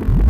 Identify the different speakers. Speaker 1: you